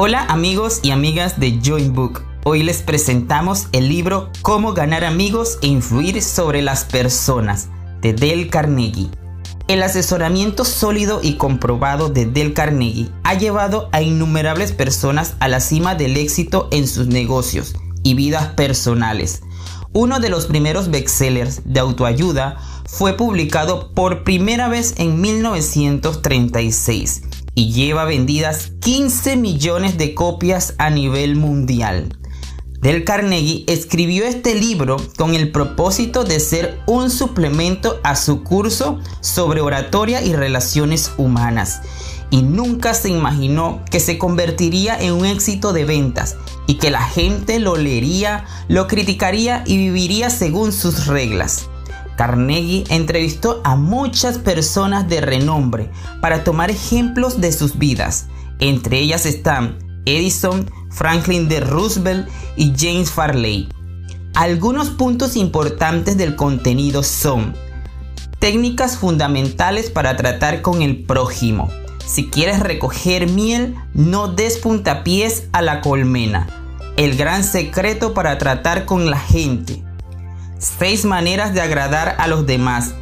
Hola amigos y amigas de Join Book. Hoy les presentamos el libro Cómo ganar amigos e influir sobre las personas de Dale Carnegie. El asesoramiento sólido y comprobado de Dale Carnegie ha llevado a innumerables personas a la cima del éxito en sus negocios y vidas personales. Uno de los primeros bestsellers de autoayuda fue publicado por primera vez en 1936 y lleva vendidas 15 millones de copias a nivel mundial. Del Carnegie escribió este libro con el propósito de ser un suplemento a su curso sobre oratoria y relaciones humanas y nunca se imaginó que se convertiría en un éxito de ventas y que la gente lo leería, lo criticaría y viviría según sus reglas. Carnegie entrevistó a muchas personas de renombre para tomar ejemplos de sus vidas. Entre ellas están Edison, Franklin D. Roosevelt y James Farley. Algunos puntos importantes del contenido son técnicas fundamentales para tratar con el prójimo. Si quieres recoger miel, no des puntapiés a la colmena. El gran secreto para tratar con la gente 6 maneras de agradar a los demás.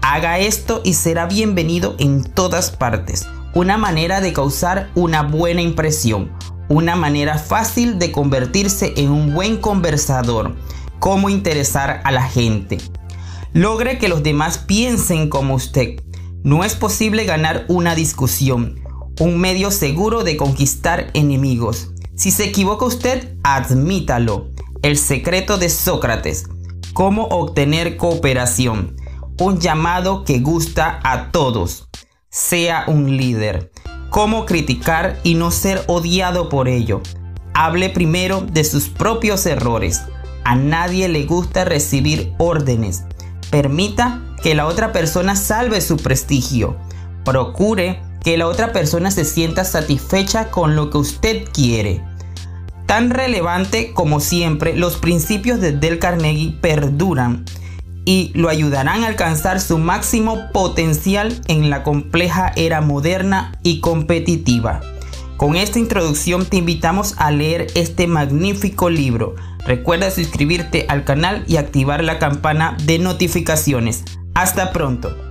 Haga esto y será bienvenido en todas partes. Una manera de causar una buena impresión. Una manera fácil de convertirse en un buen conversador. Cómo interesar a la gente. Logre que los demás piensen como usted. No es posible ganar una discusión. Un medio seguro de conquistar enemigos. Si se equivoca usted, admítalo. El secreto de Sócrates. Cómo obtener cooperación. Un llamado que gusta a todos. Sea un líder. Cómo criticar y no ser odiado por ello. Hable primero de sus propios errores. A nadie le gusta recibir órdenes. Permita que la otra persona salve su prestigio. Procure que la otra persona se sienta satisfecha con lo que usted quiere. Tan relevante como siempre, los principios de Del Carnegie perduran y lo ayudarán a alcanzar su máximo potencial en la compleja era moderna y competitiva. Con esta introducción te invitamos a leer este magnífico libro. Recuerda suscribirte al canal y activar la campana de notificaciones. Hasta pronto.